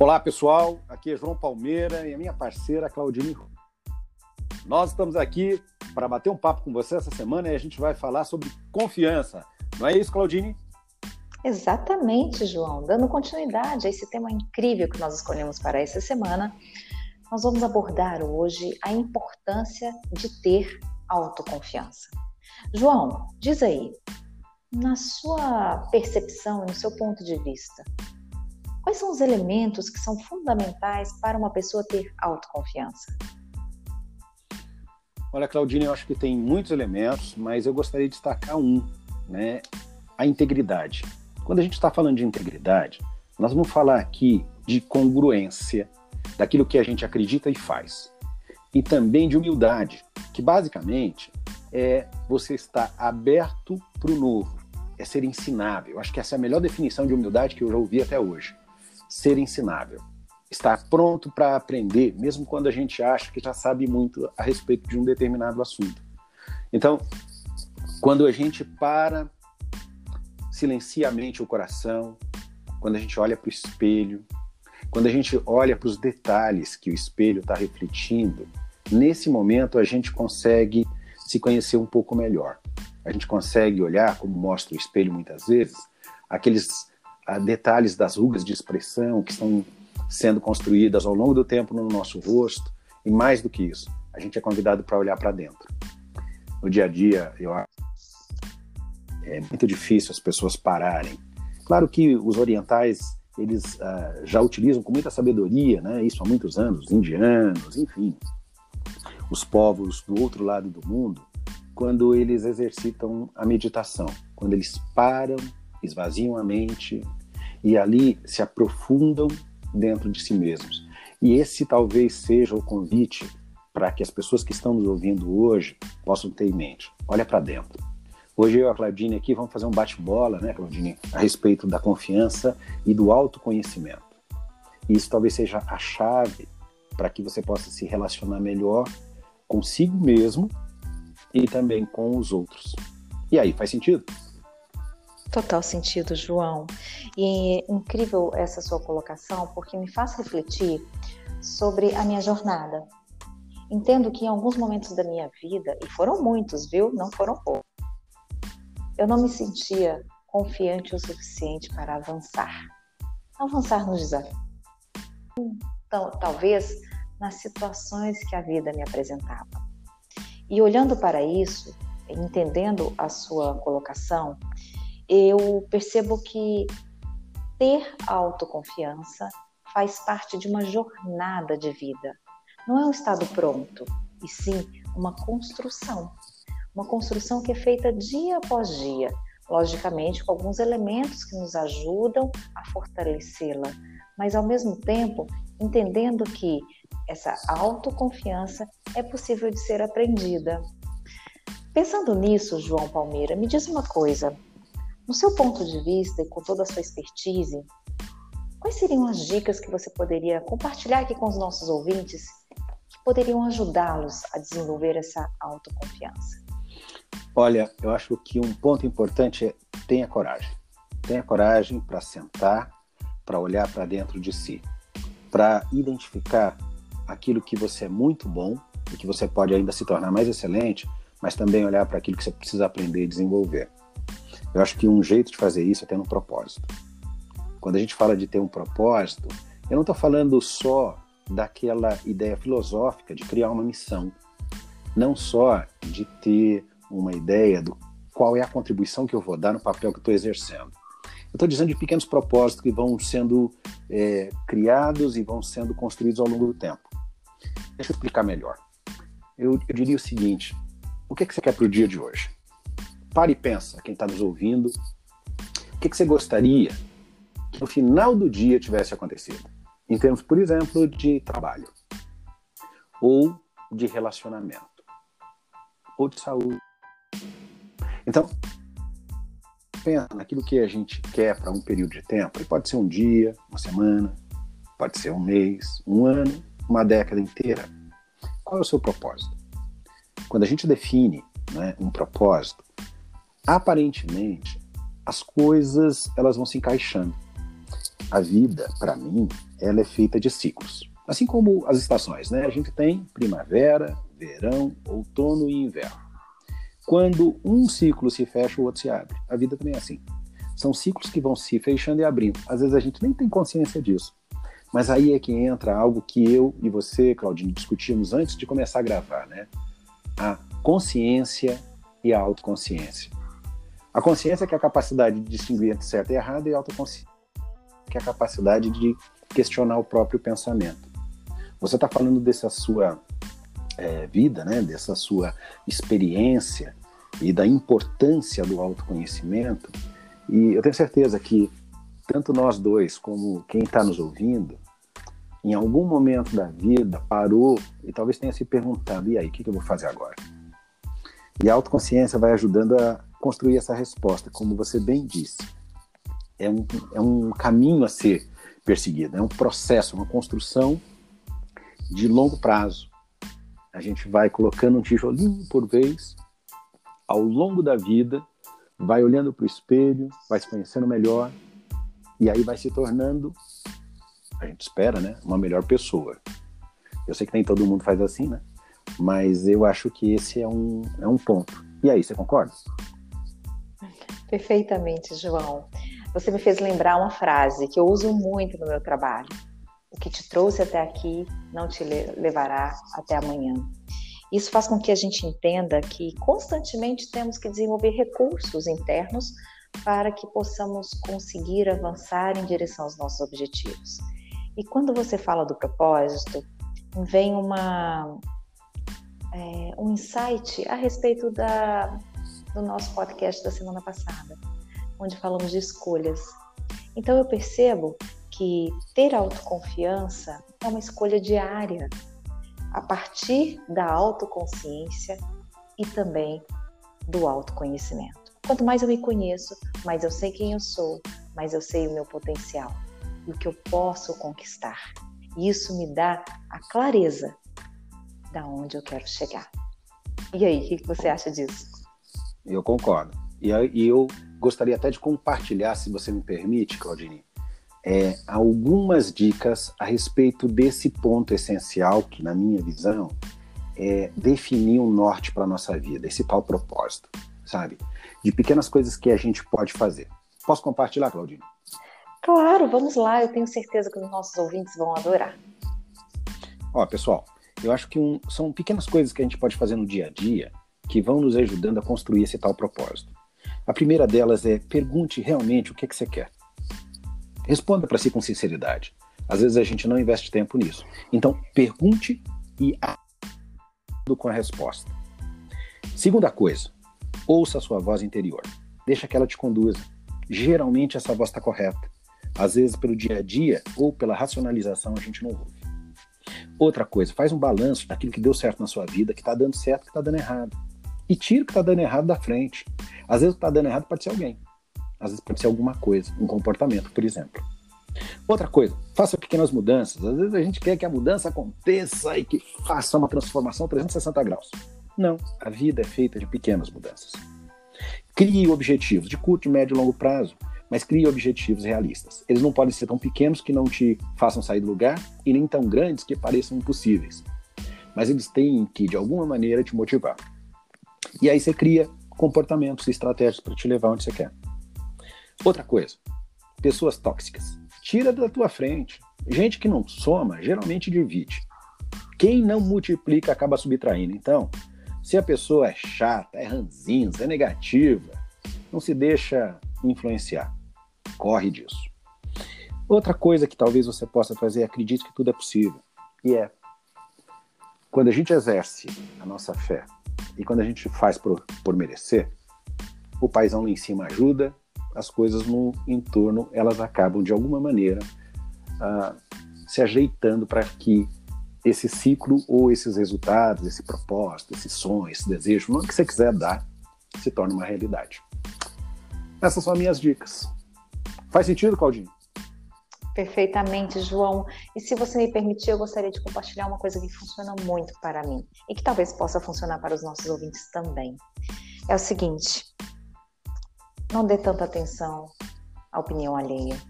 Olá pessoal, aqui é João Palmeira e a minha parceira Claudine. Nós estamos aqui para bater um papo com você essa semana e a gente vai falar sobre confiança. Não é isso, Claudine? Exatamente, João. Dando continuidade a esse tema incrível que nós escolhemos para essa semana, nós vamos abordar hoje a importância de ter autoconfiança. João, diz aí, na sua percepção e no seu ponto de vista, quais são os elementos que são fundamentais para uma pessoa ter autoconfiança? Olha, Claudine, eu acho que tem muitos elementos, mas eu gostaria de destacar um, né? A integridade. Quando a gente está falando de integridade, nós vamos falar aqui de congruência daquilo que a gente acredita e faz. E também de humildade, que basicamente é você estar aberto para o novo, é ser ensinável. Eu acho que essa é a melhor definição de humildade que eu já ouvi até hoje. Ser ensinável. Estar pronto para aprender, mesmo quando a gente acha que já sabe muito a respeito de um determinado assunto. Então, quando a gente para silencia a mente e o coração, quando a gente olha para o espelho, quando a gente olha para os detalhes que o espelho está refletindo, nesse momento a gente consegue se conhecer um pouco melhor. A gente consegue olhar, como mostra o espelho muitas vezes, aqueles detalhes das rugas de expressão que estão sendo construídas ao longo do tempo no nosso rosto, e mais do que isso, a gente é convidado para olhar para dentro. No dia a dia, eu acho é muito difícil as pessoas pararem. Claro que os orientais eles uh, já utilizam com muita sabedoria, né? Isso há muitos anos, os indianos, enfim, os povos do outro lado do mundo, quando eles exercitam a meditação, quando eles param, esvaziam a mente e ali se aprofundam dentro de si mesmos. E esse talvez seja o convite para que as pessoas que estão nos ouvindo hoje possam ter em mente. Olha para dentro Hoje eu e a Claudine aqui vamos fazer um bate-bola, né, Claudine, a respeito da confiança e do autoconhecimento. E isso talvez seja a chave para que você possa se relacionar melhor consigo mesmo e também com os outros. E aí, faz sentido? Total sentido, João. E é incrível essa sua colocação, porque me faz refletir sobre a minha jornada. Entendo que em alguns momentos da minha vida, e foram muitos, viu? Não foram poucos eu não me sentia confiante o suficiente para avançar. Avançar nos desafios. Então, talvez nas situações que a vida me apresentava. E olhando para isso, entendendo a sua colocação, eu percebo que ter autoconfiança faz parte de uma jornada de vida. Não é um estado pronto, e sim uma construção uma construção que é feita dia após dia, logicamente com alguns elementos que nos ajudam a fortalecê-la, mas ao mesmo tempo entendendo que essa autoconfiança é possível de ser aprendida. Pensando nisso, João Palmeira, me diz uma coisa. No seu ponto de vista e com toda a sua expertise, quais seriam as dicas que você poderia compartilhar aqui com os nossos ouvintes que poderiam ajudá-los a desenvolver essa autoconfiança? Olha, eu acho que um ponto importante é tenha coragem. Tenha coragem para sentar, para olhar para dentro de si, para identificar aquilo que você é muito bom e que você pode ainda se tornar mais excelente, mas também olhar para aquilo que você precisa aprender e desenvolver. Eu acho que um jeito de fazer isso é ter um propósito. Quando a gente fala de ter um propósito, eu não estou falando só daquela ideia filosófica de criar uma missão, não só de ter uma ideia do qual é a contribuição que eu vou dar no papel que estou exercendo. Eu estou dizendo de pequenos propósitos que vão sendo é, criados e vão sendo construídos ao longo do tempo. Deixa eu explicar melhor. Eu, eu diria o seguinte: o que, é que você quer para o dia de hoje? Pare e pensa, quem está nos ouvindo, o que, que você gostaria que no final do dia tivesse acontecido? Em termos, por exemplo, de trabalho, ou de relacionamento, ou de saúde. Então, pensa naquilo que a gente quer para um período de tempo. E pode ser um dia, uma semana, pode ser um mês, um ano, uma década inteira. Qual é o seu propósito? Quando a gente define né, um propósito, aparentemente as coisas elas vão se encaixando. A vida, para mim, ela é feita de ciclos. Assim como as estações, né? A gente tem primavera, verão, outono e inverno. Quando um ciclo se fecha, o outro se abre. A vida também é assim. São ciclos que vão se fechando e abrindo. Às vezes a gente nem tem consciência disso. Mas aí é que entra algo que eu e você, Claudinho, discutimos antes de começar a gravar, né? A consciência e a autoconsciência. A consciência que é a capacidade de distinguir entre certo e errado e a autoconsciência que é a capacidade de questionar o próprio pensamento. Você está falando dessa sua é, vida, né? Dessa sua experiência e da importância do autoconhecimento. E eu tenho certeza que tanto nós dois como quem está nos ouvindo, em algum momento da vida parou e talvez tenha se perguntado: e aí, o que, que eu vou fazer agora? E a autoconsciência vai ajudando a construir essa resposta, como você bem disse. É um, é um caminho a ser perseguido, é um processo, uma construção de longo prazo. A gente vai colocando um tijolinho por vez ao longo da vida, vai olhando para o espelho, vai se conhecendo melhor e aí vai se tornando, a gente espera, né, uma melhor pessoa. Eu sei que nem todo mundo faz assim, né? Mas eu acho que esse é um, é um ponto. E aí, você concorda? Perfeitamente, João. Você me fez lembrar uma frase que eu uso muito no meu trabalho. O que te trouxe até aqui não te levará até amanhã. Isso faz com que a gente entenda que constantemente temos que desenvolver recursos internos para que possamos conseguir avançar em direção aos nossos objetivos. E quando você fala do propósito, vem uma, é, um insight a respeito da, do nosso podcast da semana passada, onde falamos de escolhas. Então eu percebo que ter autoconfiança é uma escolha diária, a partir da autoconsciência e também do autoconhecimento. Quanto mais eu me conheço, mais eu sei quem eu sou, mais eu sei o meu potencial e o que eu posso conquistar. E isso me dá a clareza da onde eu quero chegar. E aí, o que você acha disso? Eu concordo. E eu gostaria até de compartilhar, se você me permite, Claudine, é, algumas dicas a respeito desse ponto essencial que, na minha visão, é definir um norte para a nossa vida, esse tal propósito, sabe? De pequenas coisas que a gente pode fazer. Posso compartilhar, Claudine? Claro, vamos lá. Eu tenho certeza que os nossos ouvintes vão adorar. Ó, pessoal, eu acho que um, são pequenas coisas que a gente pode fazer no dia a dia que vão nos ajudando a construir esse tal propósito. A primeira delas é pergunte realmente o que, é que você quer. Responda para si com sinceridade. Às vezes a gente não investe tempo nisso. Então, pergunte e com a resposta. Segunda coisa, ouça a sua voz interior. Deixa que ela te conduza. Geralmente essa voz está correta. Às vezes, pelo dia a dia ou pela racionalização, a gente não ouve. Outra coisa, faz um balanço daquilo que deu certo na sua vida, que está dando certo, que está dando errado. E tira o que está dando errado da frente. Às vezes o que está dando errado pode ser alguém. Às vezes pode ser alguma coisa, um comportamento, por exemplo. Outra coisa, faça pequenas mudanças. Às vezes a gente quer que a mudança aconteça e que faça uma transformação 360 graus. Não, a vida é feita de pequenas mudanças. Crie objetivos de curto, médio e longo prazo, mas crie objetivos realistas. Eles não podem ser tão pequenos que não te façam sair do lugar e nem tão grandes que pareçam impossíveis. Mas eles têm que, de alguma maneira, te motivar. E aí você cria comportamentos e estratégias para te levar onde você quer. Outra coisa, pessoas tóxicas. Tira da tua frente. Gente que não soma, geralmente divide. Quem não multiplica acaba subtraindo. Então, se a pessoa é chata, é ranzinza, é negativa, não se deixa influenciar. Corre disso. Outra coisa que talvez você possa fazer acredite que tudo é possível. E é. Quando a gente exerce a nossa fé e quando a gente faz por, por merecer, o paizão lá em cima ajuda, as coisas no entorno elas acabam de alguma maneira uh, se ajeitando para que esse ciclo ou esses resultados, esse propósito, esse sonho, esse desejo, o que você quiser dar, se torne uma realidade. Essas são as minhas dicas. Faz sentido, Claudinho? Perfeitamente, João. E se você me permitir, eu gostaria de compartilhar uma coisa que funciona muito para mim e que talvez possa funcionar para os nossos ouvintes também. É o seguinte: não dê tanta atenção à opinião alheia.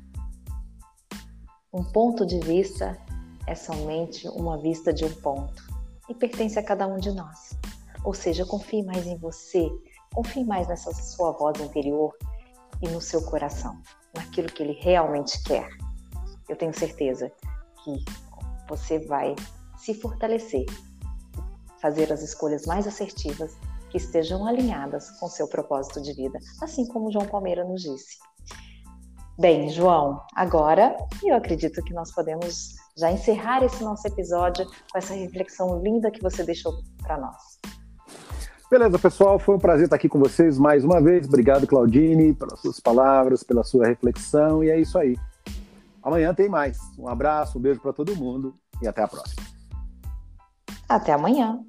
Um ponto de vista é somente uma vista de um ponto e pertence a cada um de nós. Ou seja, confie mais em você, confie mais nessa sua voz interior e no seu coração, naquilo que ele realmente quer eu tenho certeza que você vai se fortalecer, fazer as escolhas mais assertivas que estejam alinhadas com seu propósito de vida, assim como João Palmeira nos disse. Bem, João, agora eu acredito que nós podemos já encerrar esse nosso episódio com essa reflexão linda que você deixou para nós. Beleza, pessoal, foi um prazer estar aqui com vocês mais uma vez. Obrigado, Claudine, pelas suas palavras, pela sua reflexão, e é isso aí. Amanhã tem mais. Um abraço, um beijo para todo mundo e até a próxima. Até amanhã.